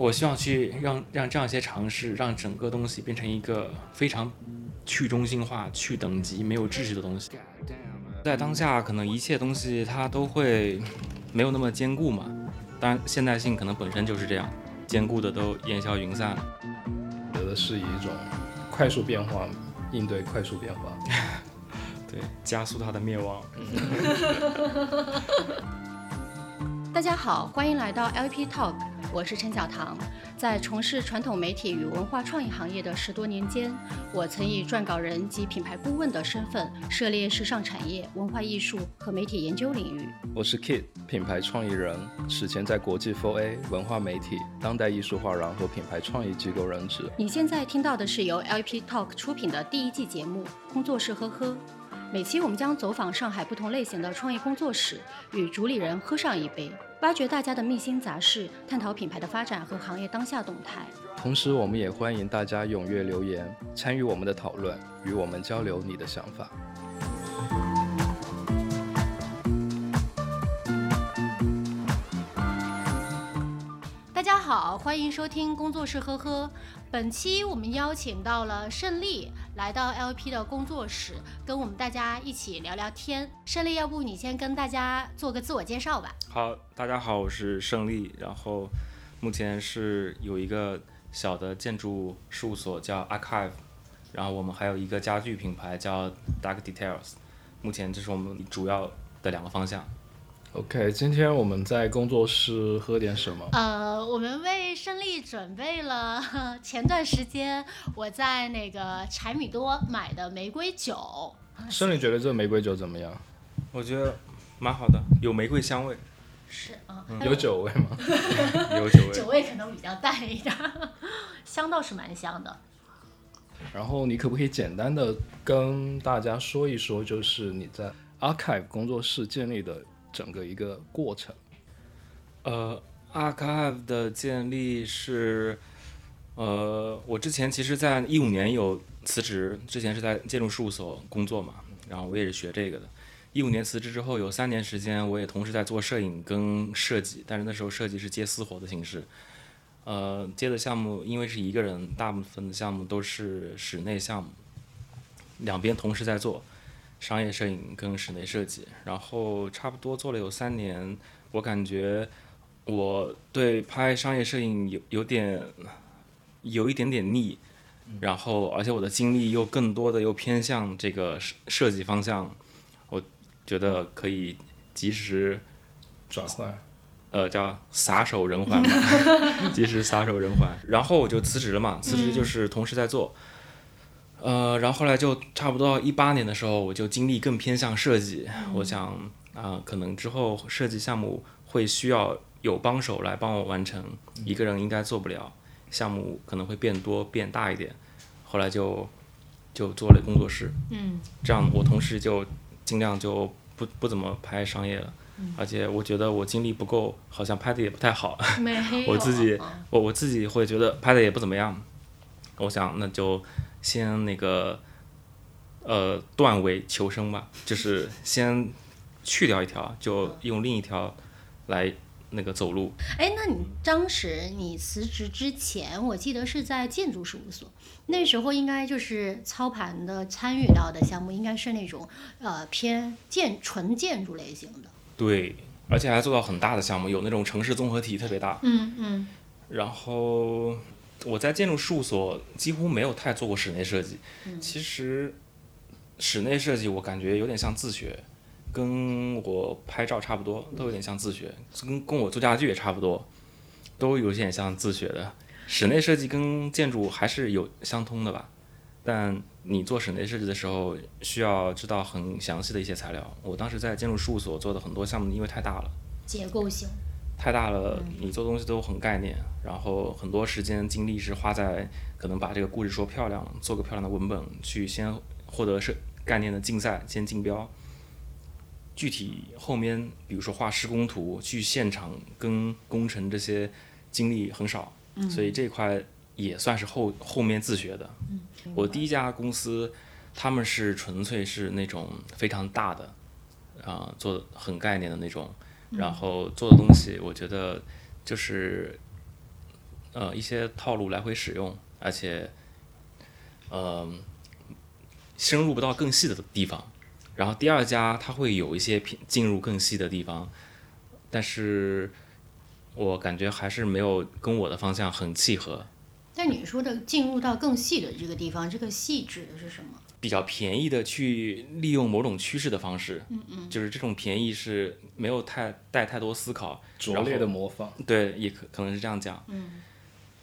我希望去让让这样一些尝试，让整个东西变成一个非常去中心化、去等级、没有秩序的东西。在当下，可能一切东西它都会没有那么坚固嘛。当然，现代性可能本身就是这样，坚固的都烟消云散了。有的是以一种快速变化应对快速变化，对，加速它的灭亡。大家好，欢迎来到 LP Talk，我是陈小棠。在从事传统媒体与文化创意行业的十多年间，我曾以撰稿人及品牌顾问的身份，涉猎时尚产业、文化艺术和媒体研究领域。我是 Kit，品牌创意人，此前在国际 4A 文化媒体、当代艺术画廊和品牌创意机构任职。你现在听到的是由 LP Talk 出品的第一季节目《工作室呵呵》。每期我们将走访上海不同类型的创业工作室，与主理人喝上一杯，挖掘大家的秘辛杂事，探讨品牌的发展和行业当下动态。同时，我们也欢迎大家踊跃留言，参与我们的讨论，与我们交流你的想法。大家好，欢迎收听工作室呵呵。本期我们邀请到了胜利来到 LP 的工作室，跟我们大家一起聊聊天。胜利，要不你先跟大家做个自我介绍吧？好，大家好，我是胜利，然后目前是有一个小的建筑事务所叫 Archive，然后我们还有一个家具品牌叫 Dark Details，目前这是我们主要的两个方向。OK，今天我们在工作室喝点什么？呃，我们为胜利准备了 前段时间我在那个柴米多买的玫瑰酒。胜利觉得这玫瑰酒怎么样？我觉得蛮好的，有玫瑰香味，是啊，有酒味吗？有酒味。酒味可能比较淡一点儿，香倒是蛮香的。然后你可不可以简单的跟大家说一说，就是你在 Archive 工作室建立的整个一个过程？呃，Archive 的建立是，呃，我之前其实在一五年有辞职，之前是在建筑事务所工作嘛，然后我也是学这个的。一五年辞职之后，有三年时间，我也同时在做摄影跟设计，但是那时候设计是接私活的形式。呃，接的项目因为是一个人，大部分的项目都是室内项目，两边同时在做，商业摄影跟室内设计，然后差不多做了有三年，我感觉我对拍商业摄影有有点有一点点腻，然后而且我的精力又更多的又偏向这个设设计方向，我觉得可以及时转换。呃，叫撒手人寰嘛，及时撒手人寰。然后我就辞职了嘛，辞职就是同时在做。呃，然后后来就差不多到一八年的时候，我就精力更偏向设计。我想啊、可能之后设计项目会需要有帮手来帮我完成，一个人应该做不了，项目可能会变多变大一点。后来就就做了工作室，嗯，这样我同时就尽量就不不怎么拍商业了。而且我觉得我精力不够，好像拍的也不太好。我自己嗯我我自己会觉得拍的也不怎么样，我想那就先那个呃断尾求生吧，就是先去掉一条，就用另一条来那个走路。哎，那你当时你辞职之前，我记得是在建筑事务所，那时候应该就是操盘的参与到的项目，应该是那种呃偏建纯建筑类型的。对，而且还做到很大的项目，有那种城市综合体特别大。嗯嗯然后我在建筑事务所几乎没有太做过室内设计。其实室内设计我感觉有点像自学，跟我拍照差不多，都有点像自学，跟跟我做家具也差不多，都有点像自学的。室内设计跟建筑还是有相通的吧，但你做室内设计的时候需要知道很详细的一些材料。我当时在建筑事务所做的很多项目，因为太大了。结构性。太大了，你做东西都很概念，然后很多时间精力是花在可能把这个故事说漂亮，做个漂亮的文本，去先获得是概念的竞赛，先竞标。具体后面，比如说画施工图、去现场跟工程这些精力很少，所以这块也算是后后面自学的。我第一家公司，他们是纯粹是那种非常大的，啊、做的很概念的那种，然后做的东西，我觉得就是呃一些套路来回使用，而且，呃，深入不到更细的地方。然后第二家它会有一些偏进入更细的地方，但是我感觉还是没有跟我的方向很契合。那你说的进入到更细的这个地方，这个细指的是什么？比较便宜的去利用某种趋势的方式，嗯嗯，就是这种便宜是没有太带太多思考，拙劣的模仿，对，也可可能是这样讲，嗯，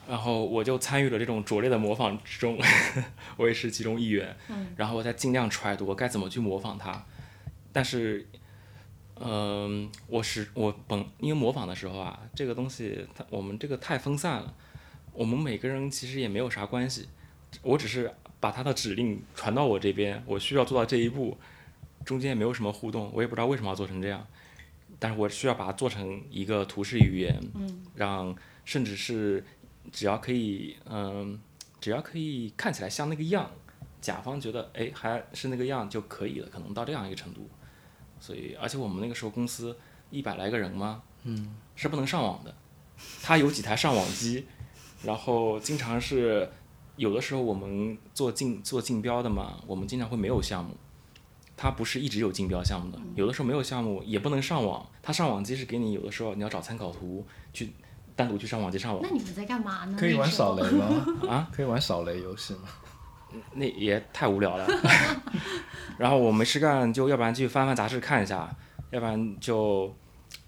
然后我就参与了这种拙劣的模仿之中，我也是其中一员，嗯，然后我在尽量揣度我该怎么去模仿它，但是，嗯，我是我本因为模仿的时候啊，这个东西它我们这个太分散了，我们每个人其实也没有啥关系，我只是。把他的指令传到我这边，我需要做到这一步，中间也没有什么互动，我也不知道为什么要做成这样，但是我需要把它做成一个图示语言，让甚至是只要可以，嗯，只要可以看起来像那个样，甲方觉得哎还是那个样就可以了，可能到这样一个程度，所以而且我们那个时候公司一百来个人嘛，嗯，是不能上网的，他有几台上网机，然后经常是。有的时候我们做竞做竞标的嘛，我们经常会没有项目，它不是一直有竞标项目的。有的时候没有项目也不能上网，它上网机是给你有的时候你要找参考图去单独去上网机上网。那你们在干嘛呢？可以玩扫雷吗？啊，可以玩扫雷游戏吗？那也太无聊了。然后我没事干，就要不然去翻翻杂志看一下，要不然就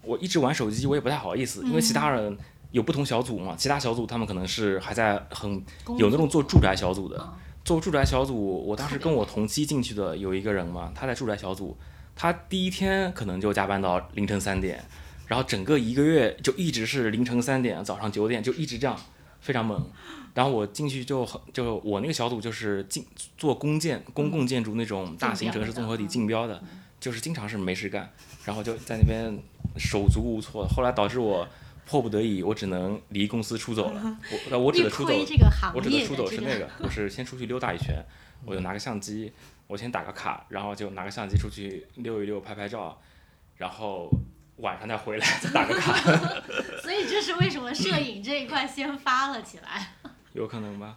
我一直玩手机，我也不太好意思，因为其他人。有不同小组嘛？其他小组他们可能是还在很有那种做住宅小组的，做住宅小组。我当时跟我同期进去的有一个人嘛，他在住宅小组，他第一天可能就加班到凌晨三点，然后整个一个月就一直是凌晨三点、早上九点就一直这样，非常猛。然后我进去就很就我那个小组就是进做公建公共建筑那种大型城市综合体竞标的，就是经常是没事干，然后就在那边手足无措。后来导致我。迫不得已，我只能离公司出走了。我我指的出走，我指的出走是那个，我是先出去溜达一圈，我就拿个相机，我先打个卡，然后就拿个相机出去溜一溜，拍拍照，然后晚上再回来再打个卡。所以这是为什么摄影这一块先发了起来？有可能吧。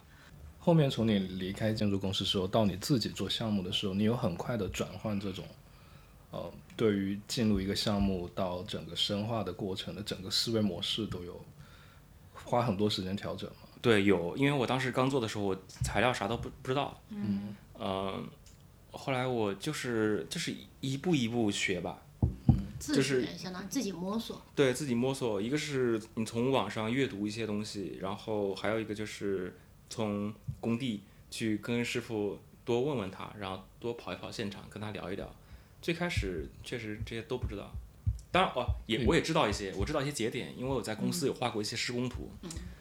后面从你离开建筑公司时候到你自己做项目的时候，你有很快的转换这种。呃，对于进入一个项目到整个深化的过程的整个思维模式都有花很多时间调整吗？对，有，因为我当时刚做的时候，我材料啥都不不知道。嗯。呃，后来我就是就是一步一步学吧。嗯。就是相当于自己摸索。对自己摸索，一个是你从网上阅读一些东西，然后还有一个就是从工地去跟师傅多问问他，然后多跑一跑现场，跟他聊一聊。最开始确实这些都不知道，当然哦，也我也知道一些，我知道一些节点，因为我在公司有画过一些施工图，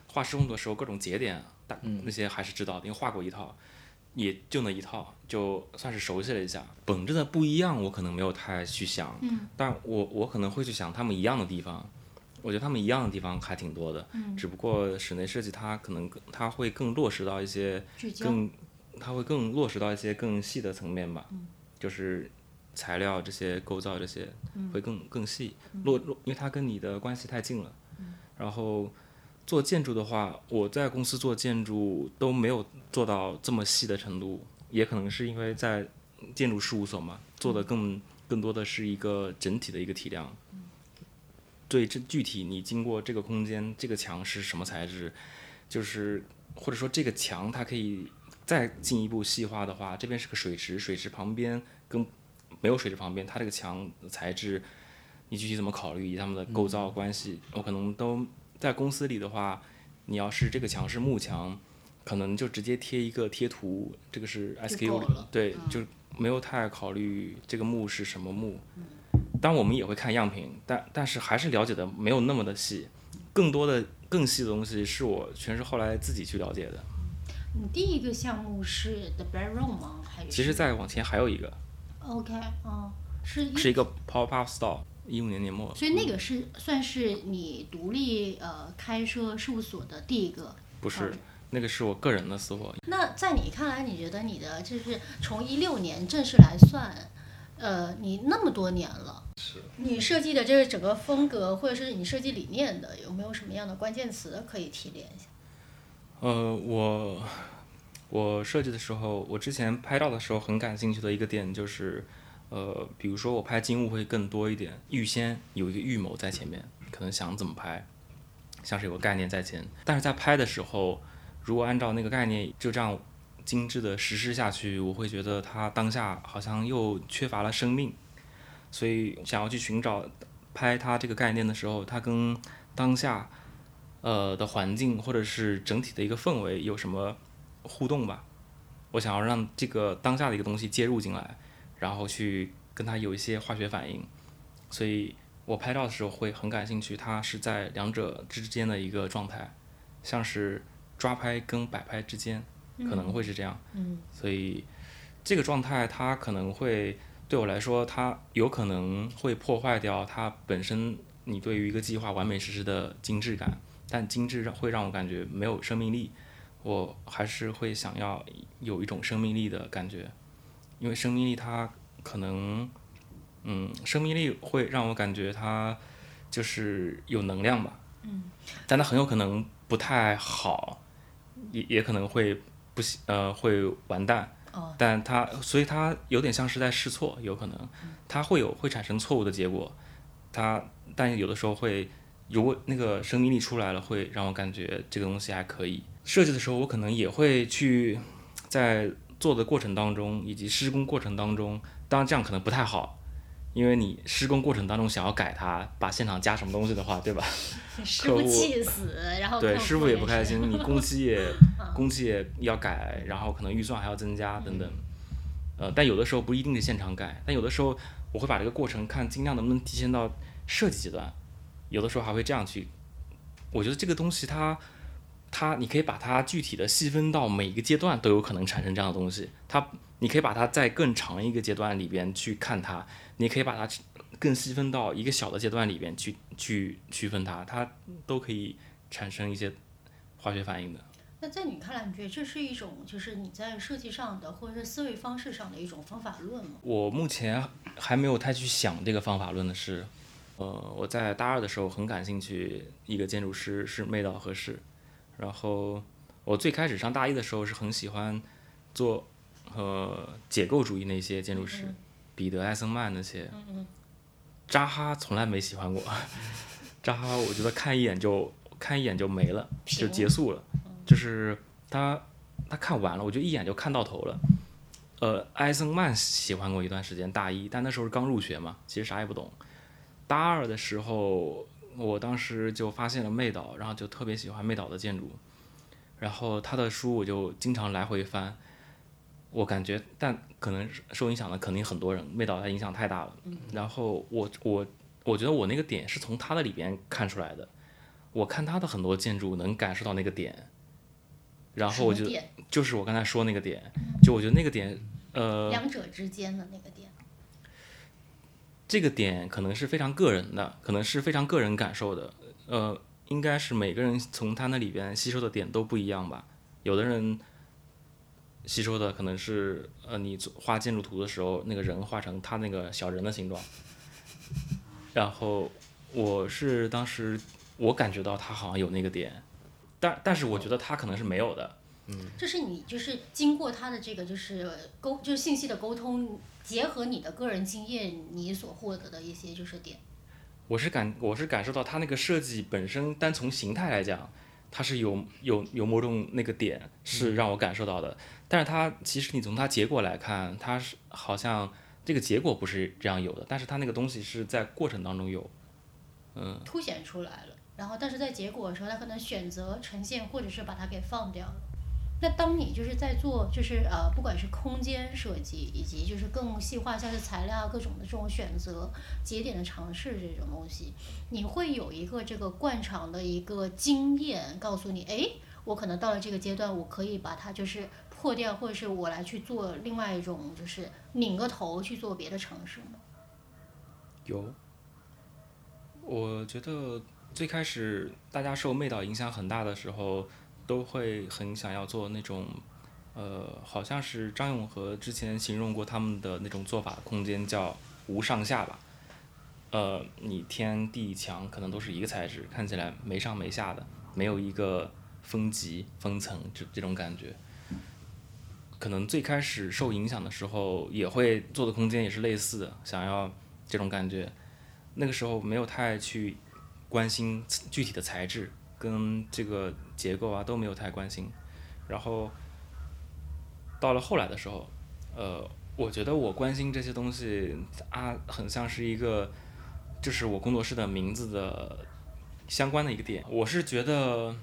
画施工图的时候各种节点，大那些还是知道，因为画过一套，也就那一套，就算是熟悉了一下。本质的不一样，我可能没有太去想，但我我可能会去想他们一样的地方，我觉得他们一样的地方还挺多的，只不过室内设计它可能它会更落实到一些更，它会更落实到一些更细的层面吧，就是。材料这些构造这些会更更细，落落，因为它跟你的关系太近了。然后做建筑的话，我在公司做建筑都没有做到这么细的程度，也可能是因为在建筑事务所嘛，做的更更多的是一个整体的一个体量。对，这具体你经过这个空间，这个墙是什么材质，就是或者说这个墙它可以再进一步细化的话，这边是个水池，水池旁边跟没有水池旁边，它这个墙材质，你具体怎么考虑以及它们的构造关系，我可能都在公司里的话，你要是这个墙是木墙，可能就直接贴一个贴图，这个是 SKU，对，就没有太考虑这个木是什么木。当然我们也会看样品，但但是还是了解的没有那么的细，更多的更细的东西是我全是后来自己去了解的。你第一个项目是 The Bedroom 吗？还是？其实再往前还有一个。OK，哦，是是一个 pop up store，一五年年末。所以那个是算是你独立呃开设事务所的第一个？不是，那个是我个人的私货。那在你看来，你觉得你的就是从一六年正式来算，呃，你那么多年了，是你设计的这个整个风格，或者是你设计理念的，有没有什么样的关键词可以提炼一下？呃，我我设计的时候，我之前拍照的时候很感兴趣的一个点就是，呃，比如说我拍静物会更多一点，预先有一个预谋在前面，可能想怎么拍，像是有个概念在前，但是在拍的时候，如果按照那个概念就这样精致的实施下去，我会觉得它当下好像又缺乏了生命，所以想要去寻找拍它这个概念的时候，它跟当下呃的环境或者是整体的一个氛围有什么互动吧。我想要让这个当下的一个东西接入进来，然后去跟它有一些化学反应，所以我拍照的时候会很感兴趣，它是在两者之间的一个状态，像是抓拍跟摆拍之间，可能会是这样。嗯所以这个状态它可能会对我来说，它有可能会破坏掉它本身你对于一个计划完美实施的精致感，但精致让会让我感觉没有生命力，我还是会想要有一种生命力的感觉，因为生命力它可能，嗯，生命力会让我感觉它就是有能量吧，嗯，但它很有可能不太好，也也可能会不行，呃，会完蛋。哦，但它所以它有点像是在试错，有可能它会有会产生错误的结果，它但有的时候会，如果那个生命力出来了，会让我感觉这个东西还可以。设计的时候，我可能也会去在做的过程当中以及施工过程当中，当然这样可能不太好，因为你施工过程当中想要改它，把现场加什么东西的话，对吧？师傅气死，然后对师傅也不开心，你工期也 工期也要改，然后可能预算还要增加等等。呃，但有的时候不一定是现场改，但有的时候我会把这个过程看尽量能不能提前到设计阶段，有的时候还会这样去。我觉得这个东西它它你可以把它具体的细分到每一个阶段都有可能产生这样的东西，它你可以把它在更长一个阶段里边去看它，你可以把它更细分到一个小的阶段里边去去区分它，它都可以产生一些化学反应的。那在你看来，你觉得这是一种就是你在设计上的或者是思维方式上的一种方法论吗？我目前还没有太去想这个方法论的事。呃，我在大二的时候很感兴趣一个建筑师是妹岛和世，然后我最开始上大一的时候是很喜欢做呃解构主义那些建筑师，彼得艾森曼那些，扎哈从来没喜欢过，扎哈我觉得看一眼就看一眼就没了，就结束了，就是他他看完了，我就一眼就看到头了。呃，艾森曼喜欢过一段时间，大一，但那时候是刚入学嘛，其实啥也不懂。大二的时候，我当时就发现了妹岛，然后就特别喜欢妹岛的建筑，然后他的书我就经常来回翻。我感觉，但可能受影响的肯定很多人，妹岛他影响太大了。然后我我我觉得我那个点是从他的里边看出来的，我看他的很多建筑能感受到那个点，然后我就就是我刚才说那个点，就我觉得那个点，呃，两者之间的那个点。这个点可能是非常个人的，可能是非常个人感受的，呃，应该是每个人从他那里边吸收的点都不一样吧。有的人吸收的可能是，呃，你画建筑图的时候，那个人画成他那个小人的形状，然后我是当时我感觉到他好像有那个点，但但是我觉得他可能是没有的。嗯这是你就是经过他的这个就是沟就是信息的沟通，结合你的个人经验，你所获得的一些就是点。我是感我是感受到它那个设计本身，单从形态来讲，它是有有有某种那个点是让我感受到的。但是它其实你从它结果来看，它是好像这个结果不是这样有的，但是它那个东西是在过程当中有。嗯，凸显出来了，然后但是在结果的时候，他可能选择呈现，或者是把它给放掉了。那当你就是在做，就是呃，不管是空间设计，以及就是更细化，像是材料啊各种的这种选择、节点的尝试这种东西，你会有一个这个惯常的一个经验，告诉你，哎，我可能到了这个阶段，我可以把它就是破掉，或者是我来去做另外一种，就是拧个头去做别的尝试吗？有。我觉得最开始大家受妹岛影响很大的时候，都会很想要做那种呃，好像是张永和之前形容过他们的那种做法空间叫无上下吧。呃，你天地墙可能都是一个材质，看起来没上没下的，没有一个分级分层这这种感觉。可能最开始受影响的时候，也会做的空间也是类似的，想要这种感觉。那个时候没有太去关心具体的材质跟这个结构啊，都没有太关心。然后到了后来的时候，呃，我觉得我关心这些东西啊，很像是一个，就是我工作室的名字的相关的一个点。我是觉得，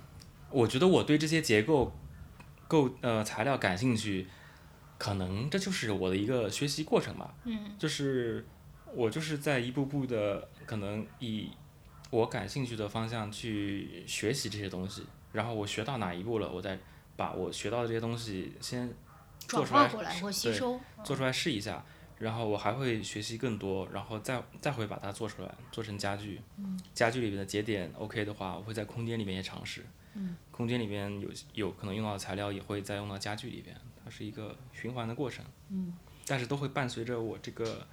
我觉得我对这些结构构呃材料感兴趣，可能这就是我的一个学习过程吧。嗯就是我就是在一步步的可能以我感兴趣的方向去学习这些东西，然后我学到哪一步了，我再把我学到的这些东西先做出来化过来或吸对收。做出来试一下，然后我还会学习更多，然后再再会把它做出来，做成家具。家具里面的节点 OK 的话，我会在空间里面也尝试。空间里面有有可能用到的材料也会再用到家具里边，它是一个循环的过程。但是都会伴随着我这个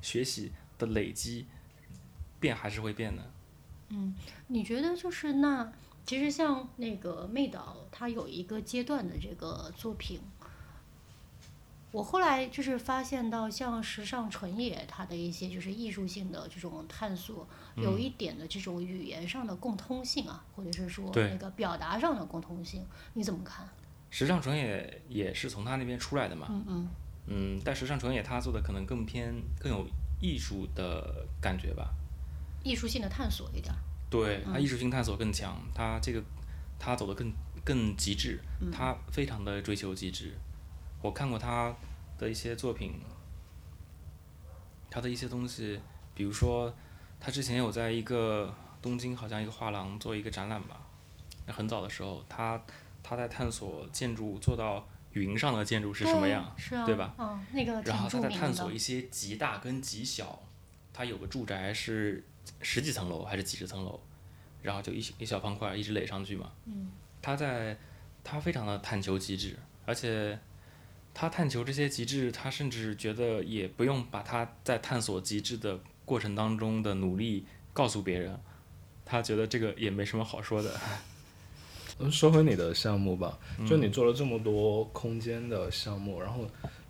学习的累积，变还是会变的。你觉得就是那，其实像那个妹岛，它有一个阶段的这个作品，我后来就是发现到像时尚纯野它的一些就是艺术性的这种探索，有一点的这种语言上的共通性啊，或者是说那个表达上的共通性，你怎么看？时尚纯野也是从他那边出来的嘛。嗯嗯嗯，但时尚纯野他做的可能更偏更有艺术的感觉吧。艺术性的探索一点儿。对他艺术性探索更强，他这个他走的更更极致，他非常的追求极致。我看过他的一些作品，他的一些东西，比如说他之前有在一个东京好像一个画廊做一个展览吧，那很早的时候，他他在探索建筑做到云上的建筑是什么样，对是啊，对吧？嗯，那个然后他在探索一。些极大跟极小，他有个住宅是十几层楼还是几十层楼，然后就一小一小方块一直垒上去嘛。嗯。他在他非常的探求极致，而且他探求这些极致，他甚至觉得也不用把他在探索极致的过程当中的努力告诉别人，他觉得这个也没什么好说的。嗯，说回你的项目吧，就你做了这么多空间的项目，然后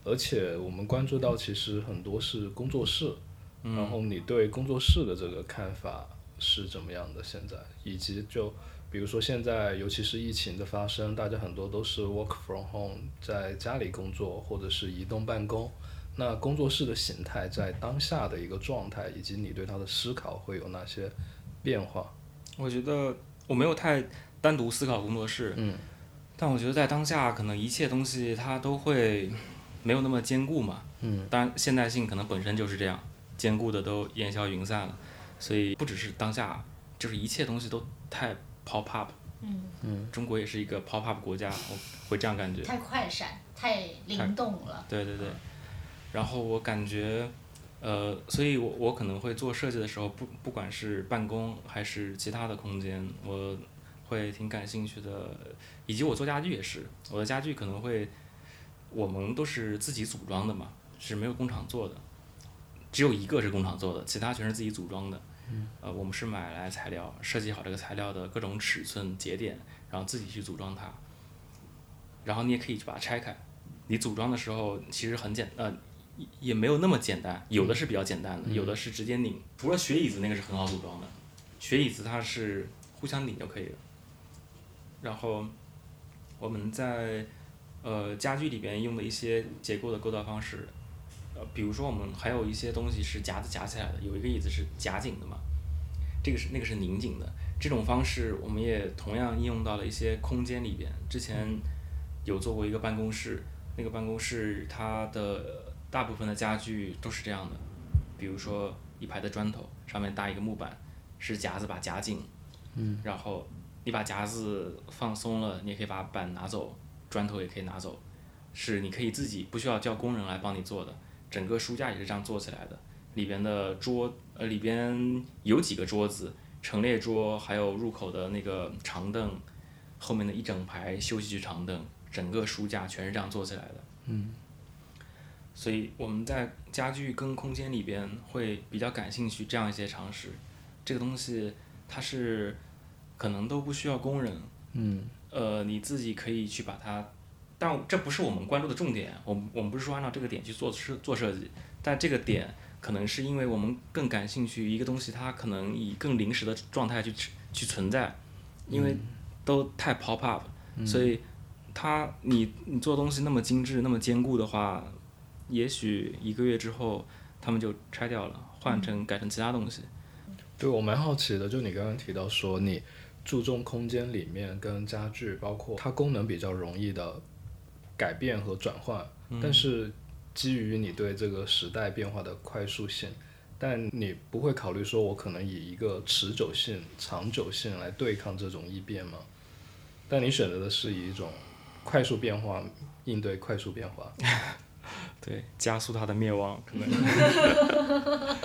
而且我们关注到其实很多是工作室，然后你对工作室的这个看法是怎么样的？现在以及就比如说现在，尤其是疫情的发生，大家很多都是 work from home，在家里工作或者是移动办公。那工作室的形态在当下的一个状态，以及你对它的思考会有哪些变化？我觉得我没有太单独思考工作室，嗯，但我觉得在当下，可能一切东西它都会没有那么坚固嘛。嗯，当然现代性可能本身就是这样，坚固的都烟消云散了，所以不只是当下，就是一切东西都太 pop up。嗯，嗯，中国也是一个 pop up 国家，我会这样感觉。太快闪，太灵动了。对对对，然后我感觉，呃，所以我我可能会做设计的时候，不不管是办公还是其他的空间，我会挺感兴趣的，以及我做家具也是，我的家具可能会，我们都是自己组装的嘛，是没有工厂做的，只有一个是工厂做的，其他全是自己组装的。呃，我们是买来材料，设计好这个材料的各种尺寸、节点，然后自己去组装它。然后你也可以去把它拆开。你组装的时候其实很简，呃，也也没有那么简单，有的是比较简单的，有的是直接拧。除了雪椅子那个是很好组装的，雪椅子它是互相拧就可以了。然后我们在呃家具里边用的一些结构的构造方式，呃，比如说我们还有一些东西是夹子夹起来的，有一个椅子是夹紧的嘛，这个是那个是拧紧的。这种方式我们也同样应用到了一些空间里边。之前有做过一个办公室，那个办公室它的大部分的家具都是这样的，比如说一排的砖头上面搭一个木板，是夹子把夹紧，嗯，然后你把夹子放松了，你也可以把板拿走，砖头也可以拿走，是你可以自己不需要叫工人来帮你做的。整个书架也是这样做起来的，里边的桌呃里边有几个桌子，陈列桌，还有入口的那个长凳，后面的一整排休息区长凳，整个书架全是这样做起来的。嗯所以我们在家具跟空间里边会比较感兴趣这样一些常识。这个东西它是可能都不需要工人，嗯呃，你自己可以去把它，但这不是我们关注的重点。我们我们不是说按照这个点去做设做设计，但这个点可能是因为我们更感兴趣一个东西，它可能以更临时的状态去去存在，因为都太 pop up，、所以它你你做东西那么精致、那么坚固的话，也许一个月之后他们就拆掉了，换成改成其他东西。对我蛮好奇的，就你刚刚提到说你注重空间里面跟家具，包括它功能比较容易的改变和转换，但是基于你对这个时代变化的快速性，但你不会考虑说我可能以一个持久性、长久性来对抗这种异变吗？但你选择的是以一种快速变化应对快速变化。对，加速它的灭亡，可能。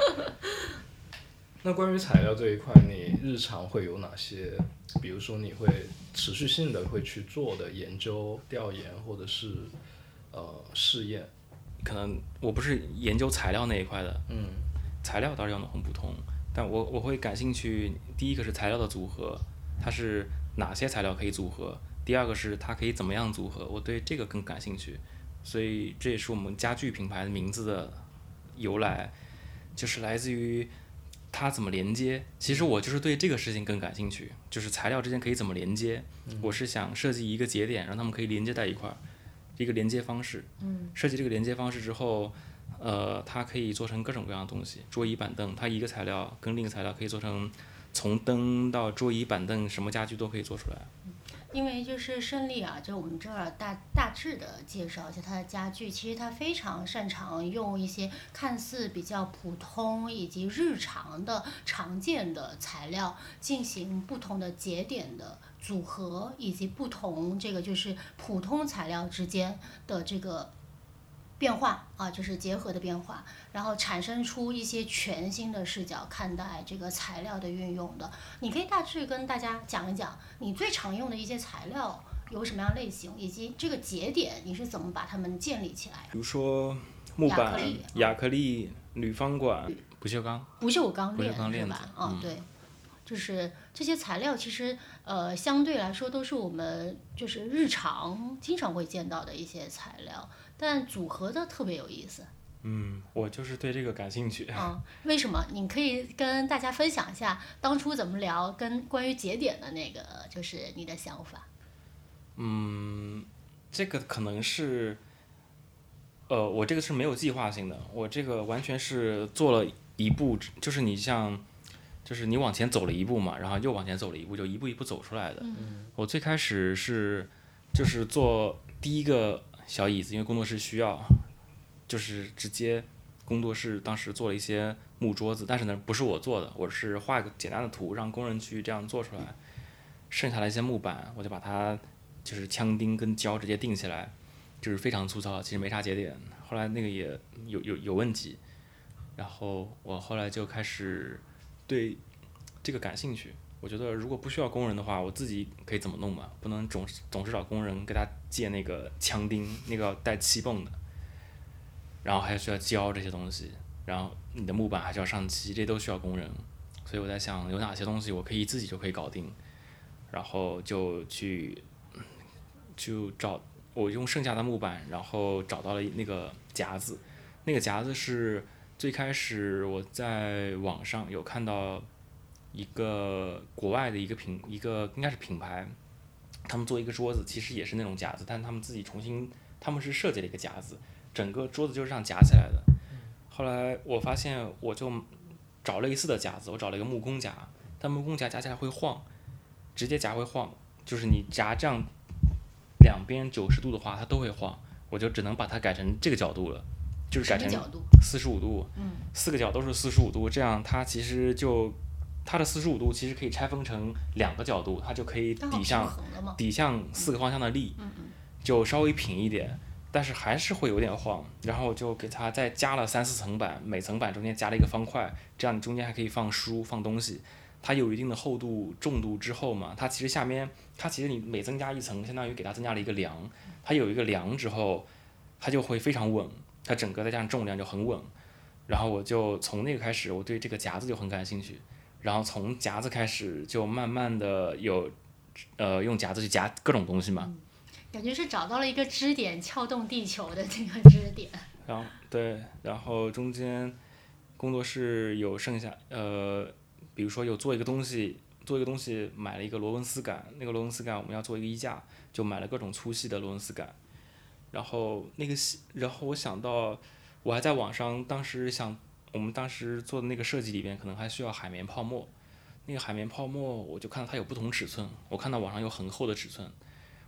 那关于材料这一块，你日常会有哪些？比如说，你会持续性的会去做的研究、调研，或者是呃试验？可能我不是研究材料那一块的，嗯材料倒是要很普通，但我我会感兴趣。第一个是材料的组合，它是哪些材料可以组合；第二个是它可以怎么样组合，我对这个更感兴趣。所以这也是我们家具品牌的名字的由来，就是来自于它怎么连接。其实我就是对这个事情更感兴趣，就是材料之间可以怎么连接。我是想设计一个节点，让他们可以连接在一块儿，一个连接方式。嗯设计这个连接方式之后，呃，它可以做成各种各样的东西，桌椅板凳，它一个材料跟另一个材料可以做成从灯到桌椅板凳，什么家具都可以做出来。因为就是胜利啊，就我们这儿大大致的介绍一下它的家具，其实它非常擅长用一些看似比较普通以及日常的常见的材料进行不同的节点的组合，以及不同这个就是普通材料之间的这个变化啊，就是结合的变化，然后产生出一些全新的视角看待这个材料的运用的。你可以大致跟大家讲一讲你最常用的一些材料有什么样类型，以及这个节点你是怎么把它们建立起来的。比如说木板亚克力、亚克力、铝方管、不锈钢。不锈钢不锈链钢链子是吧？嗯嗯，对，就是这些材料其实呃相对来说都是我们就是日常经常会见到的一些材料，但组合的特别有意思。嗯，我就是对这个感兴趣。嗯，为什么？你可以跟大家分享一下当初怎么聊跟关于节点的那个，就是你的想法。嗯，这个可能是，呃，我这个是没有计划性的，我这个完全是做了一步，就是你像，就是你往前走了一步嘛，然后又往前走了一步，就一步一步走出来的。我最开始是就是做第一个小椅子，因为工作室需要，就是直接工作室当时做了一些木桌子，但是呢不是我做的，我是画一个简单的图，让工人去这样做出来。剩下的一些木板，我就把它就是枪钉跟胶直接钉起来，就是非常粗糙，其实没啥节点。后来那个也有有有问题，然后我后来就开始对这个感兴趣。我觉得如果不需要工人的话，我自己可以怎么弄嘛？不能总是总是找工人给他借那个枪钉，那个带气泵的，然后还需要胶这些东西，然后你的木板还需要上漆，这都需要工人。所以我在想，有哪些东西我可以自己就可以搞定，然后就去就找我用剩下的木板，然后找到了那个夹子，那个夹子是最开始我在网上有看到一个国外的一个品一个应该是品牌，他们做一个桌子，其实也是那种夹子，但他们自己重新他们是设计了一个夹子，整个桌子就是这样夹起来的。后来我发现我就找类似的夹子，我找了一个木工夹，但木工夹夹起来会晃，直接夹会晃，就是你夹这样两边九十度的话，它都会晃，我就只能把它改成这个角度了，就是改成？四十五度，嗯，四个角都是四十五度，这样它其实就它的四十五度其实可以拆分成两个角度，它就可以抵向。抵向四个方向的力，就稍微平一点，但是还是会有点晃。然后就给它再加了三四层板，每层板中间加了一个方块，这样你中间还可以放书放东西，它有一定的厚度、重度之后嘛，它其实下面它其实你每增加一层，相当于给它增加了一个梁，它有一个梁之后，它就会非常稳，它整个再加上重量就很稳。然后我就从那个开始，我对这个夹子就很感兴趣，然后从夹子开始就慢慢的有，呃，用夹子去夹各种东西嘛。感觉是找到了一个支点，撬动地球的这个支点。然后对，然后中间工作室有剩下，呃，比如说有做一个东西，做一个东西买了一个螺纹丝杆，那个螺纹丝杆我们要做一个衣架，就买了各种粗细的螺纹丝杆。然后那个细，然后我想到，我还在网上当时想，我们当时做的那个设计里边可能还需要海绵泡沫，那个海绵泡沫我就看到它有不同尺寸，我看到网上有很厚的尺寸。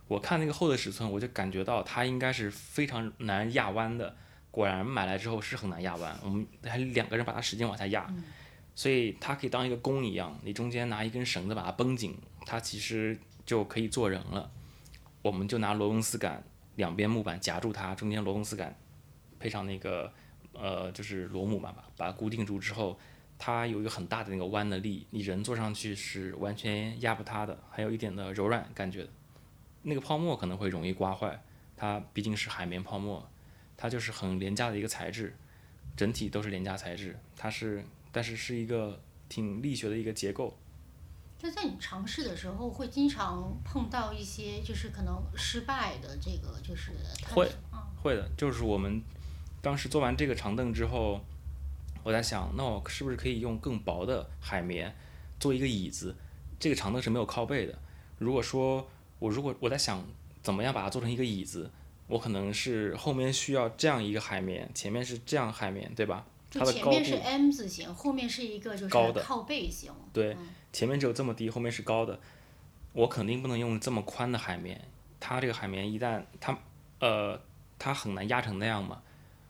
我看那个厚的尺寸，我就感觉到它应该是非常难压弯的。果然买来之后是很难压弯，我们还两个人把它使劲往下压，所以它可以当一个弓一样，你中间拿一根绳子把它绷紧，它其实就可以做人了。我们就拿螺纹丝杆两边木板夹住它，中间螺纹丝杆配上那个呃就是螺母嘛，把它固定住之后，它有一个很大的那个弯的力，你人坐上去是完全压不塌的，还有一点的柔软感觉。那个泡沫可能会容易刮坏，它毕竟是海绵泡沫，它就是很廉价的一个材质，整体都是廉价材质，它是，但是是一个挺力学的一个结构。就在你尝试的时候，会经常碰到一些就是可能失败的这个就是会，会的，就是我们当时做完这个长凳之后，我在想，那我是不是可以用更薄的海绵做一个椅子？这个长凳是没有靠背的，如果说。我如果我在想怎么样把它做成一个椅子，我可能是后面需要这样一个海绵，前面是这样海绵，对吧？它的前面是 M 字形，后面是一个就是靠背型。对，前面只有这么低，后面是高的。我肯定不能用这么宽的海绵，它这个海绵一旦它呃它很难压成那样嘛，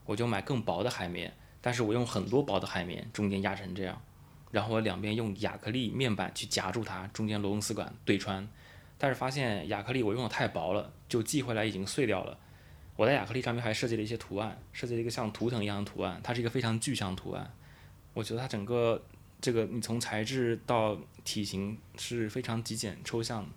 我就买更薄的海绵，但是我用很多薄的海绵中间压成这样，然后我两边用亚克力面板去夹住它，中间螺纹丝管对穿。但是发现亚克力我用的太薄了，就寄回来已经碎掉了。我在亚克力上面还设计了一些图案，设计了一个像图腾一样的图案，它是一个非常具象图案。我觉得它整个这个你从材质到体型是非常极简抽象。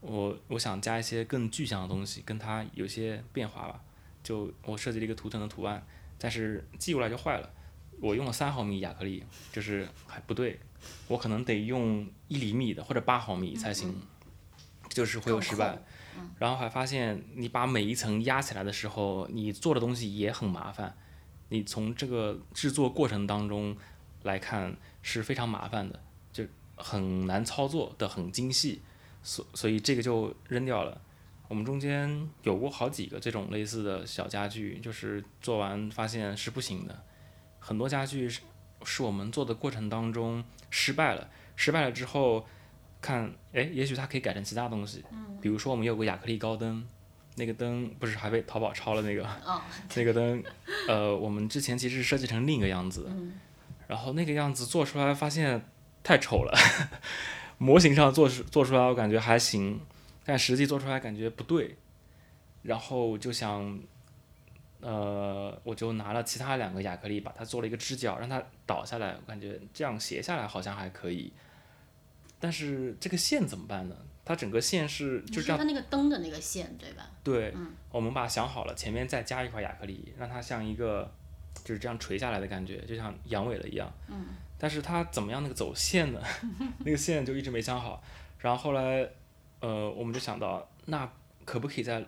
我我想加一些更具象的东西，跟它有些变化吧。就我设计了一个图腾的图案，但是寄过来就坏了。我用了三毫米亚克力，就是还不对，我可能得用一厘米的或者八毫米才行。就是会有失败，然后还发现你把每一层压起来的时候，你做的东西也很麻烦。你从这个制作过程当中来看是非常麻烦的，就很难操作的很精细，所所以这个就扔掉了。我们中间有过好几个这种类似的小家具，就是做完发现是不行的。很多家具是是我们做的过程当中失败了，失败了之后。看，哎，也许它可以改成其他东西，比如说我们有个亚克力高灯，那个灯不是还被淘宝抄了那个，那个灯，呃，我们之前其实设计成另一个样子，然后那个样子做出来发现太丑了，模型上做出做出来我感觉还行，但实际做出来感觉不对，然后就想，呃，我就拿了其他两个亚克力把它做了一个支脚，让它倒下来，我感觉这样斜下来好像还可以。但是这个线怎么办呢？它整个线是就这样。它那个灯的那个线对吧？对，我们把它想好了，前面再加一块亚克力，让它像一个就是这样垂下来的感觉，就像阳痿了一样。嗯。但是它怎么样那个走线呢？那个线就一直没想好。然后后来，呃，我们就想到，那可不可以在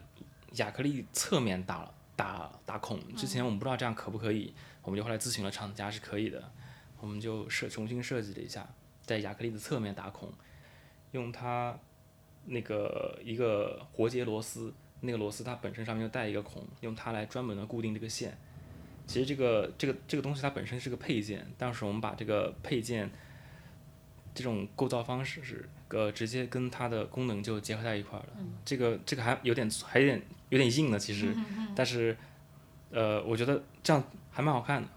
亚克力侧面打打打孔？之前我们不知道这样可不可以，我们就后来咨询了厂家是可以的，我们就设重新设计了一下。在亚克力的侧面打孔，用它那个一个活结螺丝，那个螺丝它本身上面就带一个孔，用它来专门的固定这个线。其实这个这个这个东西它本身是个配件，但是我们把这个配件这种构造方式是呃直接跟它的功能就结合在一块了。这个这个还有点还有点有点硬的其实，但是呃我觉得这样还蛮好看的，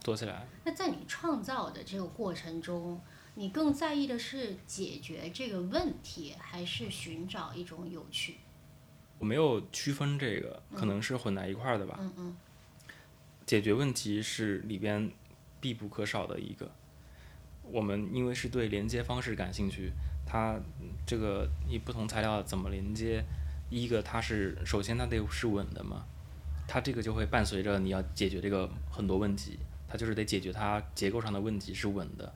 做起来。那在你创造的这个过程中。你更在意的是解决这个问题，还是寻找一种有趣？我没有区分这个，可能是混在一块儿的吧。嗯嗯。解决问题是里边必不可少的一个，我们因为是对连接方式感兴趣，它这个你不同材料怎么连接，一个它是首先它得是稳的嘛，它这个就会伴随着你要解决这个很多问题，它就是得解决它结构上的问题是稳的。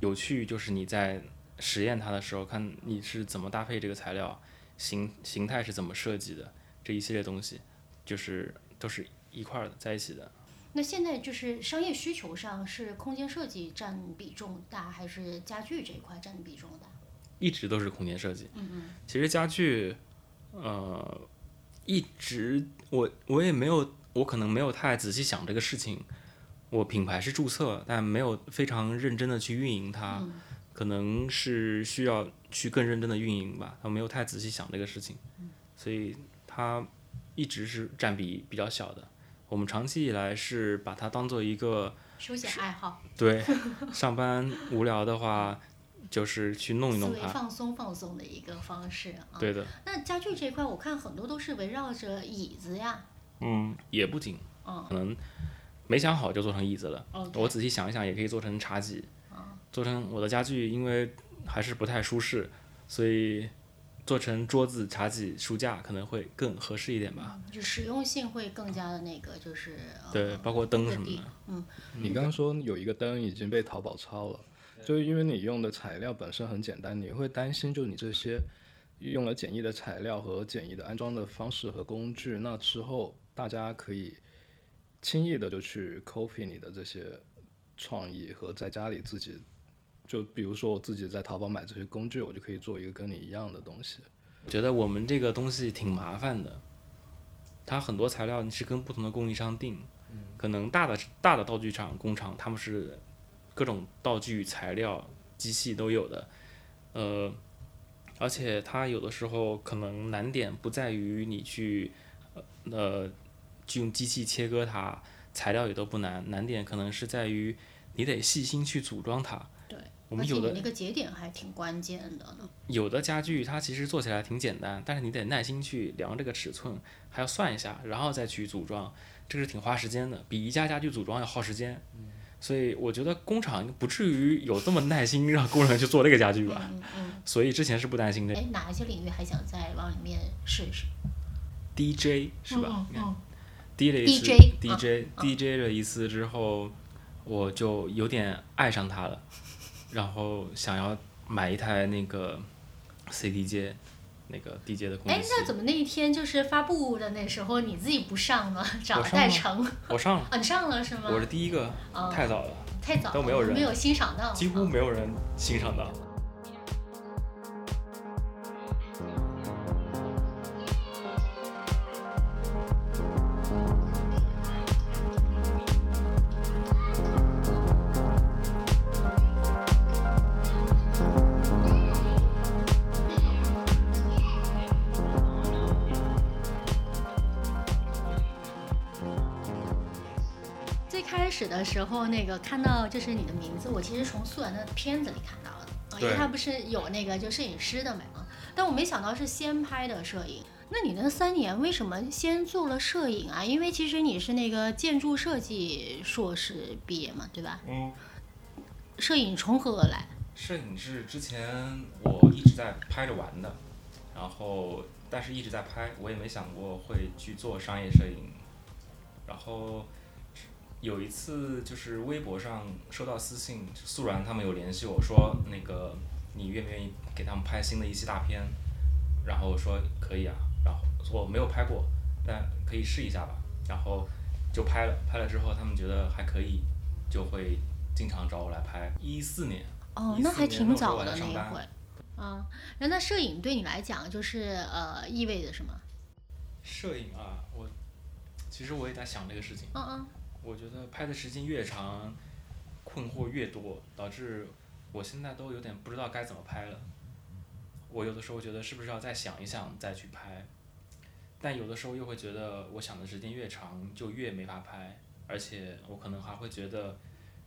有趣就是你在实验它的时候，看你是怎么搭配这个材料，形形态是怎么设计的，这一系列东西就是都是一块儿的在一起的。那现在就是商业需求上是空间设计占比重大，还是家具这一块占比重大？一直都是空间设计。嗯嗯。其实家具，呃，一直我我也没有，我可能没有太仔细想这个事情。我品牌是注册，但没有非常认真的去运营它，可能是需要去更认真的运营吧。我没有太仔细想这个事情，所以它一直是占比比较小的。我们长期以来是把它当做一个休闲爱好，对，上班无聊的话，就是去弄一弄它，放松放松的一个方式啊。对的。那家具这一块，我看很多都是围绕着椅子呀。嗯，也不仅，可能没想好就做成椅子了。我仔细想一想，也可以做成茶几，做成我的家具，因为还是不太舒适，所以。做成桌子、茶几、书架可能会更合适一点吧，就实用性会更加的那个，就是对，包括灯什么的。嗯，你刚刚说有一个灯已经被淘宝抄了，就是因为你用的材料本身很简单，你会担心，就你这些用了简易的材料和简易的安装的方式和工具，那之后大家可以轻易的就去 copy 你的这些创意和在家里自己。就比如说我自己在淘宝买这些工具，我就可以做一个跟你一样的东西。觉得我们这个东西挺麻烦的，它很多材料你是跟不同的供应商订，可能大的大的道具厂工厂他们是各种道具材料机器都有的，呃，而且它有的时候可能难点不在于你去呃就用机器切割它，材料也都不难，难点可能是在于你得细心去组装它。对我们有的那个节点还挺关键的呢。有的家具它其实做起来挺简单，但是你得耐心去量这个尺寸，还要算一下，然后再去组装，这是挺花时间的，比宜家家具组装要耗时间。所以我觉得工厂不至于有这么耐心让工人去做这个家具吧。嗯嗯。所以之前是不担心的。哎，哪一些领域还想再往里面试一试？DJ 是吧？嗯嗯。DJ DJ DJ 了一次之后，我就有点爱上它了。然后想要买一台那个 CD 机，那个 DJ 的哎，那怎么那一天就是发布的那时候你自己不上呢？找代成。我上了。啊，你上了是吗？我是第一个。太早了。太早。都没有人。没有欣赏到。几乎没有人欣赏到。的时候，那个看到就是你的名字，我其实从素媛的片子里看到的，因为他不是有那个就摄影师的嘛，但我没想到是先拍的摄影。那你那三年为什么先做了摄影啊？因为其实你是那个建筑设计硕士毕业嘛，对吧？嗯。摄影从何而来？摄影是之前我一直在拍着玩的，然后但是一直在拍，我也没想过会去做商业摄影，然后。有一次就是微博上收到私信，素然他们有联系我说那个你愿不愿意给他们拍新的一期大片，然后我说可以啊，然后我没有拍过，但可以试一下吧，然后就拍了，拍了之后他们觉得还可以，就会经常找我来拍。一四年，哦，那还挺早的那一会，啊，那那摄影对你来讲就是呃意味着什么？摄影啊，我其实我也在想这个事情。嗯嗯。我觉得拍的时间越长，困惑越多，导致我现在都有点不知道该怎么拍了。我有的时候觉得是不是要再想一想再去拍，但有的时候又会觉得我想的时间越长就越没法拍，而且我可能还会觉得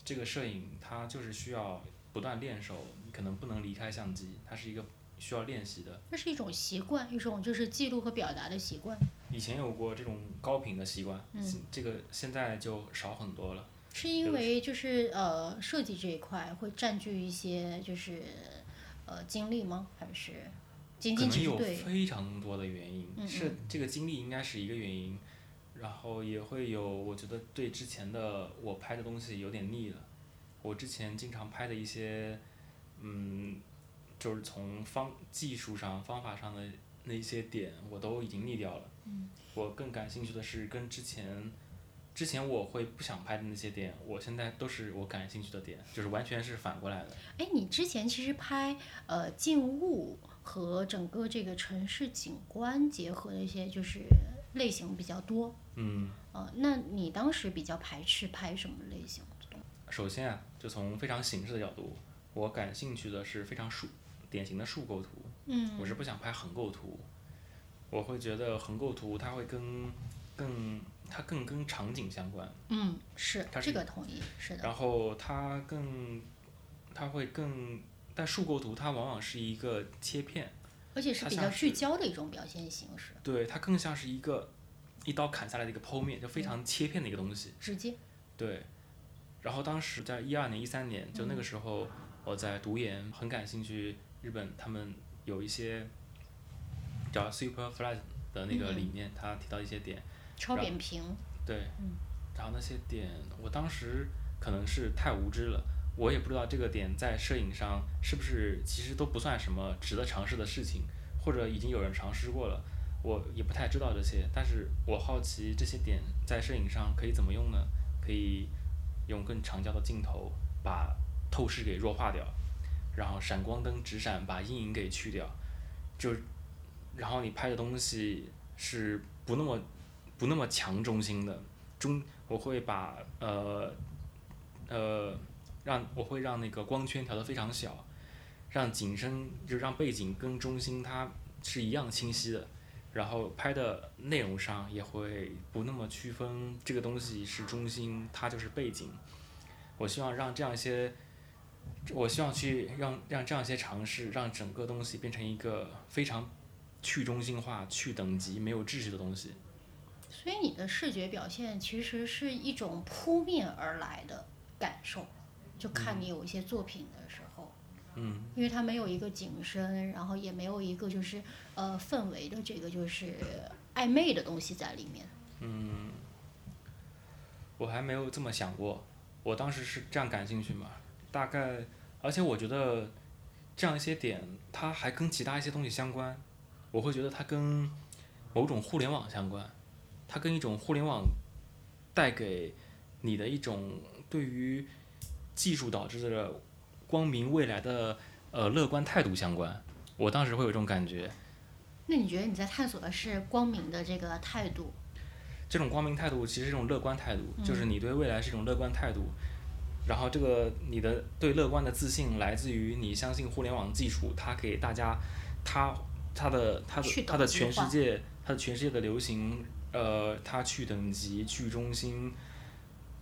这个摄影它就是需要不断练手，可能不能离开相机，它是一个需要练习的。那是一种习惯，一种就是记录和表达的习惯。以前有过这种高频的习惯，这个现在就少很多了。是因为就是呃设计这一块会占据一些就是呃精力吗？还是仅仅只是对？非常多的原因，嗯是这个经历应该是一个原因，然后也会有我觉得对之前的我拍的东西有点腻了，我之前经常拍的一些，嗯，就是从方技术上方法上的那些点我都已经腻掉了，嗯我更感兴趣的是跟之前。之前我会不想拍的那些点，我现在都是我感兴趣的点，就是完全是反过来的。哎，你之前其实拍呃静物和整个这个城市景观结合的一些就是类型比较多，嗯，呃，那你当时比较排斥拍什么类型？首先啊，就从非常形式的角度，我感兴趣的是非常竖典型的竖构图，嗯。我是不想拍横构图。我会觉得横构图它会跟更它更跟场景相关，嗯，是它是这个同意，是的，然后它更它会更，但竖构图它往往是一个切片，而且是比较聚焦的一种表现形式，对它更像是一个一刀砍下来的一个剖面，就非常切片的一个东西。直接，对，然后当时在一二年、一三年，就那嗯。个时候我在读研，很感兴趣日本他们有一些叫 super flat 的那个理念，他提到一些点，超扁平，对，嗯然后那些点我当时可能是太无知了。我也不知道这个点在摄影上是不是其实都不算什么值得尝试的事情，或者已经有人尝试过了，我也不太知道这些。但是我好奇这些点在摄影上可以怎么用呢？可以用更长焦的镜头把透视给弱化掉，然后闪光灯直闪把阴影给去掉，就然后你拍的东西是不那么不那么强中心的，中我会把呃呃让我会让那个光圈调得非常小，让景深就让背景跟中心它是一样清晰的，然后拍的内容上也会不那么区分这个东西是中心，它就是背景。我希望让这样一些，我希望去让让这样一些尝试，让整个东西变成一个非常去中心化、去等级、没有秩序的东西。所以你的视觉表现其实是一种扑面而来的感受，就看你有一些作品的时候，嗯，因为它没有一个景深，然后也没有一个就是呃氛围的这个就是暧昧的东西在里面。嗯我还没有这么想过，我当时是这样感兴趣嘛，大概，而且我觉得这样一些点，它还跟其他一些东西相关，我会觉得它跟某种互联网相关，它跟一种互联网带给你的一种对于技术导致的光明未来的呃乐观态度相关，我当时会有一种感觉。那你觉得你在探索的是光明的这个态度？这种光明态度其实是一种乐观态度，就是你对未来是一种乐观态度。然后这个你的对乐观的自信来自于你相信互联网技术，它给大家，它它的它的它的全世界，它的全世界的流行，呃，它去等级、去中心，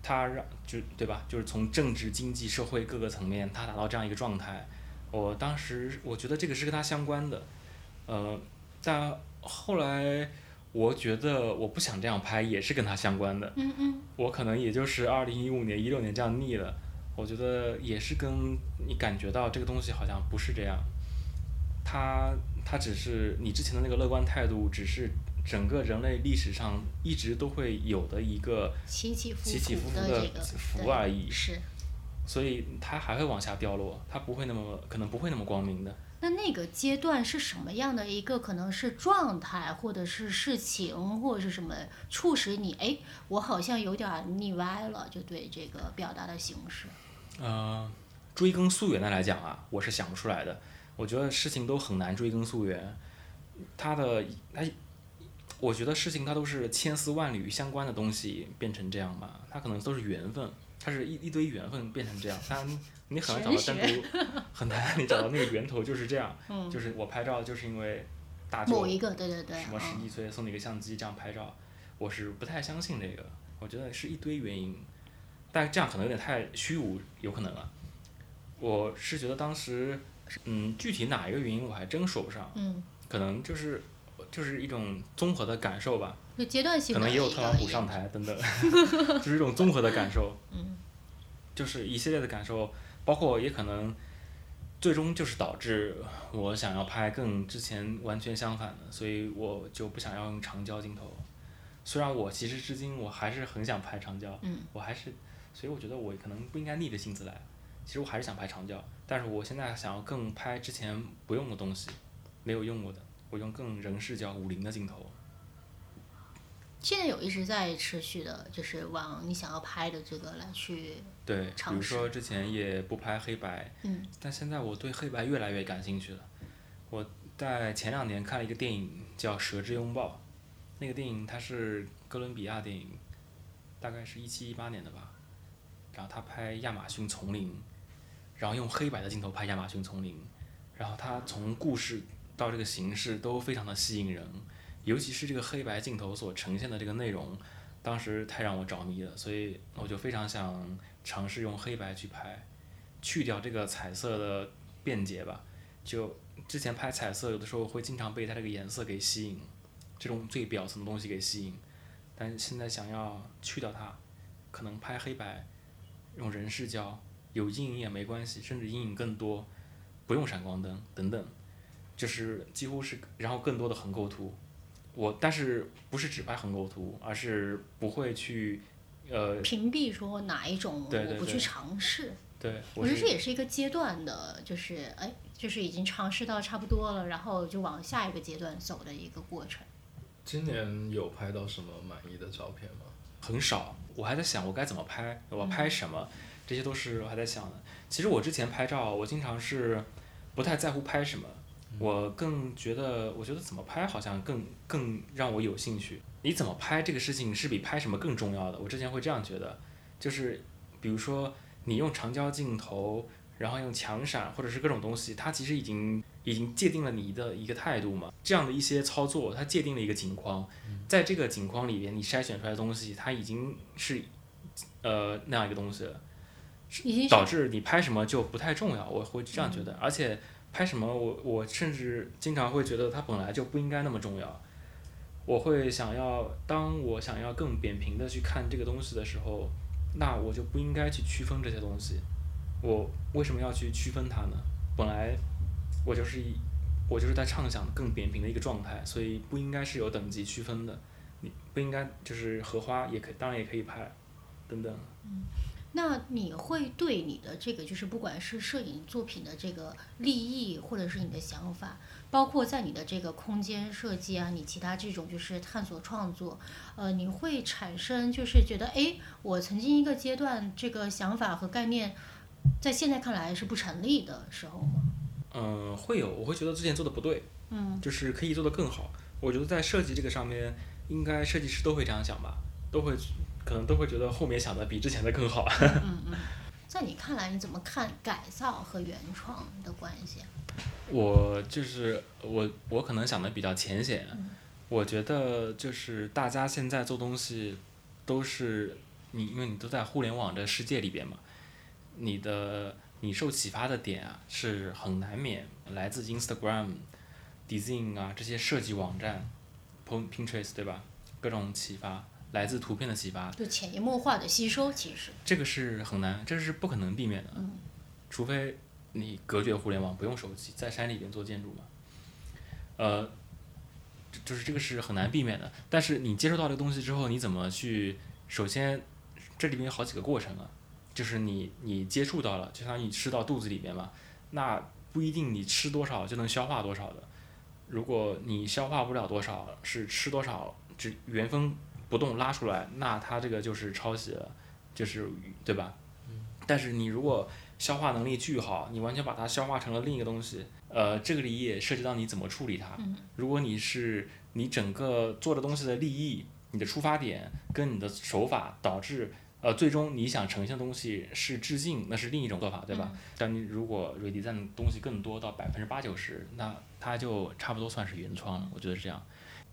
它让就对吧？就是从政治、经济、社会各个层面，它达到这样一个状态。我当时我觉得这个是跟它相关的，呃，但后来我觉得我不想这样拍，也是跟它相关的。嗯嗯，我可能也就是二零一五年、一六年这样腻了，我觉得也是跟你感觉到这个东西好像不是这样，它它只是你之前的那个乐观态度，只是整个人类历史上一直都会有的一个起起伏起起伏伏的伏而已，是。所以它还会往下掉落，它不会那么可能不会那么光明的。那那个阶段是什么样的一个可能是状态，或者是事情，或者是什么促使你哎，我好像有点腻歪了，就对这个表达的形式。呃，追根溯源的来讲啊，我是想不出来的。我觉得事情都很难追根溯源，它的它，我觉得事情它都是千丝万缕相关的东西变成这样嘛，它可能都是缘分，它是一一堆缘分变成这样，它你很难找到单独，很难你找到那个源头就是这样，嗯，就是我拍照就是因为大舅某一个，对对对，什么十嗯一岁送你个相机这样拍照，我是不太相信这个，我觉得是一堆原因，但这样可能有点太虚无，有可能啊。我是觉得当时，嗯，具体哪一个原因我还真说不上，嗯，可能就是就是一种综合的感受吧，就阶段性。可能也有特朗普上台等等，就是一种综合的感受。嗯。就是一系列的感受，包括也可能最终就是导致我想要拍更之前完全相反的，所以我就不想要用长焦镜头。虽然我其实至今我还是很想拍长焦，嗯我还是，所以我觉得我可能不应该逆着性子来。其实我还是想拍长焦，但是我现在想要更拍之前不用的东西，没有用过的，我用更人视角五零的镜头。现在有一直在持续的，就是往你想要拍的这个来去，对，比尝试如说之前也不拍黑白，嗯但现在我对黑白越来越感兴趣了。我在前两年看了一个电影叫《蛇之拥抱》，那个电影它是哥伦比亚电影，大概是一七一八年的吧。然后他拍亚马逊丛林，然后用黑白的镜头拍亚马逊丛林，然后他从故事到这个形式都非常的吸引人，尤其是这个黑白镜头所呈现的这个内容，当时太让我着迷了，所以我就非常想尝试用黑白去拍，去掉这个彩色的便捷吧。就之前拍彩色，有的时候会经常被它这个颜色给吸引，这种最表层的东西给吸引，但现在想要去掉它，可能拍黑白，用人视角，有阴影也没关系，甚至阴影更多，不用闪光灯等等，就是几乎是，然后更多的横构图。我但是不是只拍横构图，而是不会去，呃，屏蔽说哪一种我不去尝试。对，我觉得是这也是一个阶段的，就是哎，就是已经尝试到差不多了，然后就往下一个阶段走的一个过程。今年有拍到什么满意的照片吗？很少。我还在想我该怎么拍，我拍什么，这些都是我还在想的。其实我之前拍照，我经常是不太在乎拍什么，我更觉得，我觉得怎么拍好像更更让我有兴趣。你怎么拍这个事情是比拍什么更重要的。我之前会这样觉得，就是比如说你用长焦镜头，然后用强闪或者是各种东西，它其实已经已经界定了你的一个态度嘛。这样的一些操作，它界定了一个景框，在这个景框里边，你筛选出来的东西，它已经是呃那样一个东西了。已经导致你拍什么就不太重要，我会这样觉得。而且拍什么，我我甚至经常会觉得它本来就不应该那么重要。我会想要，当我想要更扁平的去看这个东西的时候，那我就不应该去区分这些东西。我为什么要去区分它呢？本来我就是一，我就是在畅想更扁平的一个状态，所以不应该是有等级区分的。你不应该就是荷花也可以，当然也可以拍，等等。那你会对你的这个，就是不管是摄影作品的这个立意，或者是你的想法，包括在你的这个空间设计啊，你其他这种就是探索创作，呃，你会产生就是觉得，哎，我曾经一个阶段这个想法和概念，在现在看来是不成立的时候吗？嗯，会有，我会觉得之前做的不对，嗯就是可以做得更好。我觉得在设计这个上面，应该设计师都会这样想吧，都会可能都会觉得后面想的比之前的更好。嗯嗯，在你看来，你怎么看改造和原创的关系啊？我就是我，我可能想的比较浅显。嗯我觉得就是大家现在做东西都是你，因为你都在互联网的世界里边嘛，你的你受启发的点啊是很难免来自 Instagram、Design 啊这些设计网站，Pin Pinterest 对吧？各种启发来自图片的启发，就潜移默化的吸收，其实，这个是很难，这是不可能避免的，嗯除非你隔绝互联网，不用手机，在山里边做建筑嘛。呃，就就是这个是很难避免的。但是你接触到这个东西之后，你怎么去？首先，这里面有好几个过程啊，就是你你接触到了，就相当于你吃到肚子里面嘛，那不一定你吃多少就能消化多少的。如果你消化不了多少，是吃多少只原封不动拉出来，那它这个就是抄袭了，就是对吧？但是你如果消化能力巨好，你完全把它消化成了另一个东西，呃，这个里也涉及到你怎么处理它。嗯如果你是你整个做的东西的利益、你的出发点跟你的手法导致，呃，最终你想呈现的东西是致敬，那是另一种做法，对吧？但你如果 redesign 的东西更多到百分之八九十，那它就差不多算是原创了，我觉得是这样。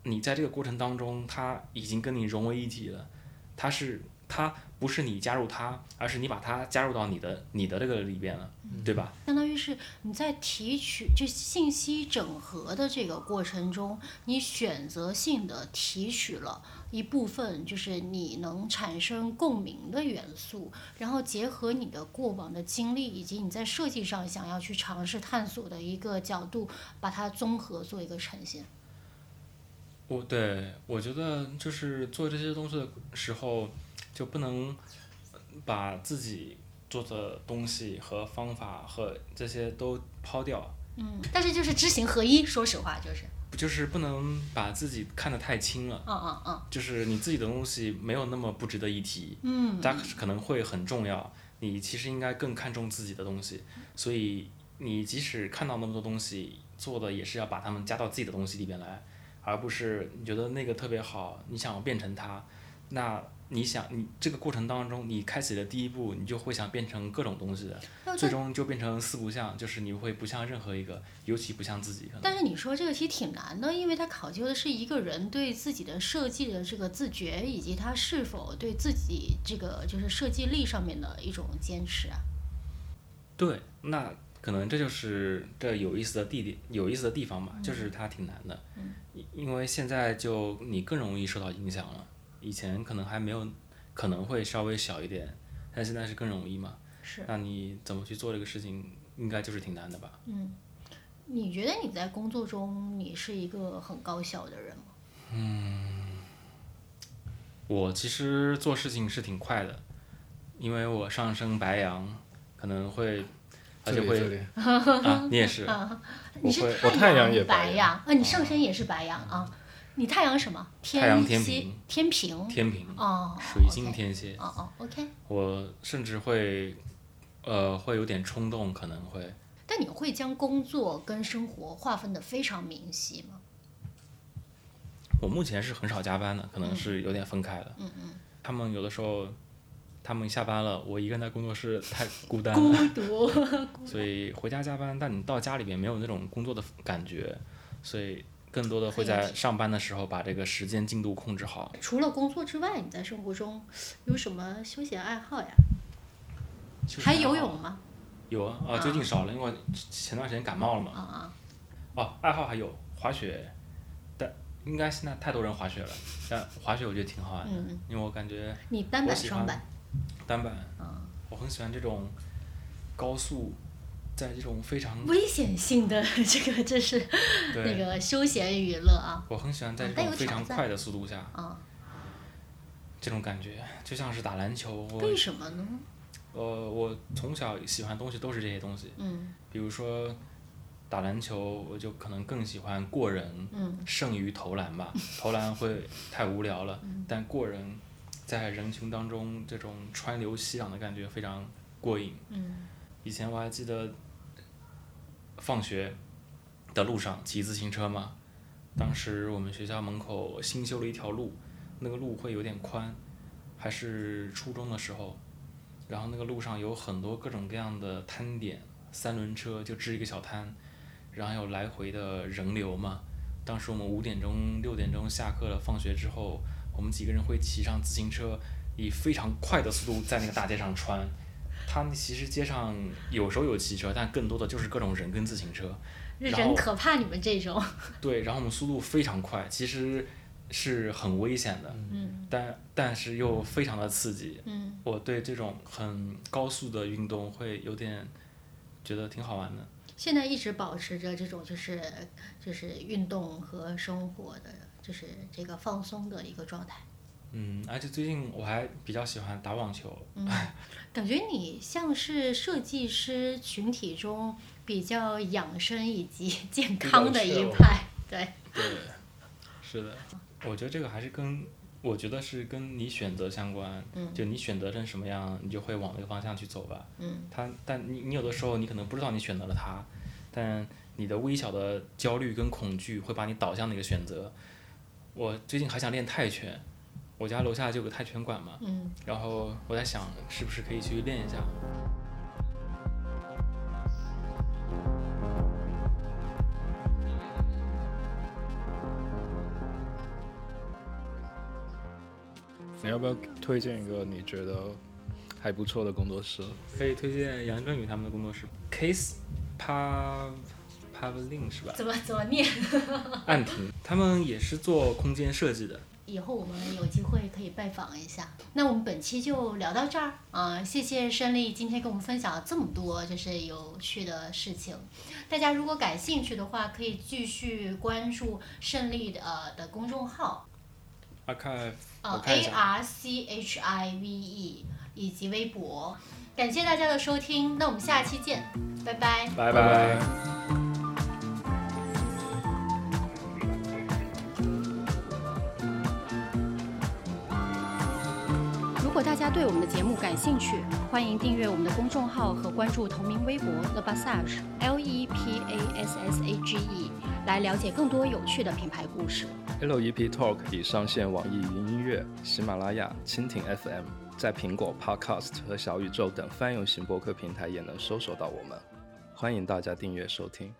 你在这个过程当中，它已经跟你融为一体了，它是它不是你加入它，而是你把它加入到你的你的这个里边了，对吧？相当于是你在提取就信息整合的这个过程中，你选择性的提取了一部分就是你能产生共鸣的元素，然后结合你的过往的经历以及你在设计上想要去尝试探索的一个角度，把它综合做一个呈现。我对我觉得就是做这些东西的时候，就不能把自己做的东西和方法和这些都抛掉，嗯，但是就是知行合一，说实话就是，就是不能把自己看得太轻了。嗯嗯嗯。就是你自己的东西没有那么不值得一提，嗯，它可能会很重要，你其实应该更看重自己的东西，所以你即使看到那么多东西，做的也是要把它们加到自己的东西里边来，而不是你觉得那个特别好，你想要变成它，那你想你这个过程当中，你开启的第一步，你就会想变成各种东西的，最终就变成四不像，就是你会不像任何一个，尤其不像自己。但是你说这个题挺难的，因为它考究的是一个人对自己的设计的这个自觉，以及他是否对自己这个就是设计力上面的一种坚持啊。对，那可能这就是这有意思的地点，有意思的地方吧，就是它挺难的，因因为现在就你更容易受到影响了，以前可能还没有，可能会稍微小一点，但现在是更容易嘛。是，那你怎么去做这个事情，应该就是挺难的吧？嗯，你觉得你在工作中你是一个很高效的人吗？嗯我其实做事情是挺快的，因为我上升白羊，可能会，而且会啊，你也是，你是会我太阳也白白羊啊，你上身也是白羊啊。你太阳什么？太阳天蝎天平天平。天平，哦。水星天蝎，哦哦，OK。我甚至会，呃，会有点冲动，可能会。但你会将工作跟生活划分的非常明晰吗？我目前是很少加班的，可能是有点分开的。嗯嗯。他们有的时候，他们下班了，我一个人在工作室太孤单孤了，独。所以回家加班，但你到家里边没有那种工作的感觉，所以更多的会在上班的时候把这个时间进度控制好。除了工作之外，你在生活中有什么休闲爱好呀？还游泳吗？有啊，啊，最近少了，因为前段时间感冒了嘛。啊啊。哦，爱好还有滑雪，但应该现在太多人滑雪了，但滑雪我觉得挺好玩的，嗯，因为我感觉你单板、双板？单板，嗯。我很喜欢这种高速，在这种非常危险性的 这个这是那，个休闲娱乐啊我很喜欢在这种非常快的速度下，啊！这种感觉就像是打篮球。我为什么呢？呃，我从小喜欢的东西都是这些东西，嗯比如说打篮球，我就可能更喜欢过人嗯胜于投篮吧，投篮会太无聊了，嗯但过人在人群当中这种川流熙攘的感觉非常过瘾。嗯以前我还记得放学的路上骑自行车嘛，当时我们学校门口新修了一条路，那个路会有点宽，还是初中的时候，然后那个路上有很多各种各样的摊点，三轮车就支一个小摊，然后有来回的人流嘛。当时我们五点钟、六点钟下课了，放学之后，我们几个人会骑上自行车，以非常快的速度在那个大街上穿。他们其实街上有时候有汽车，但更多的就是各种人跟自行车。人可怕你们这种。对，然后我们速度非常快，其实是很危险的，嗯但但是又非常的刺激。嗯我对这种很高速的运动会有点觉得挺好玩的。现在一直保持着这种就是就是运动和生活的，就是这个放松的一个状态。嗯，而且最近我还比较喜欢打网球。嗯，感觉你像是设计师群体中比较养生以及 健康的一派。对，对，是的，我觉得这个还是跟我觉得是跟你选择相关。嗯就你选择成什么样，你就会往那个方向去走吧。嗯他，但你你有的时候你可能不知道你选择了他，但你的微小的焦虑跟恐惧会把你导向那个选择。我最近还想练泰拳，我家楼下就有个泰拳馆嘛，嗯然后我在想是不是可以去练一下。你要不要推荐一个你觉得还不错的工作室？可以推荐杨振宇他们的工作室，Case Pa Pavlin 是吧？怎么怎么念？暗亭，他们也是做空间设计的。以后我们有机会可以拜访一下。那我们本期就聊到这儿啊、谢谢胜利今天跟我们分享了这么多就是有趣的事情。大家如果感兴趣的话，可以继续关注胜利的呃的公众号 Archive，呃我看一 A 下 R C H I V E 以及微博。感谢大家的收听，那我们下期见，拜拜。拜拜大家对我们的节目感兴趣，欢迎订阅我们的公众号和关注同名微博 The Passage L E P A S S A G E，来了解更多有趣的品牌故事。LEP Talk 已上线网易云音乐、喜马拉雅、蜻蜓 FM，在苹果 Podcast 和小宇宙等泛用型播客平台也能搜索到我们，欢迎大家订阅收听。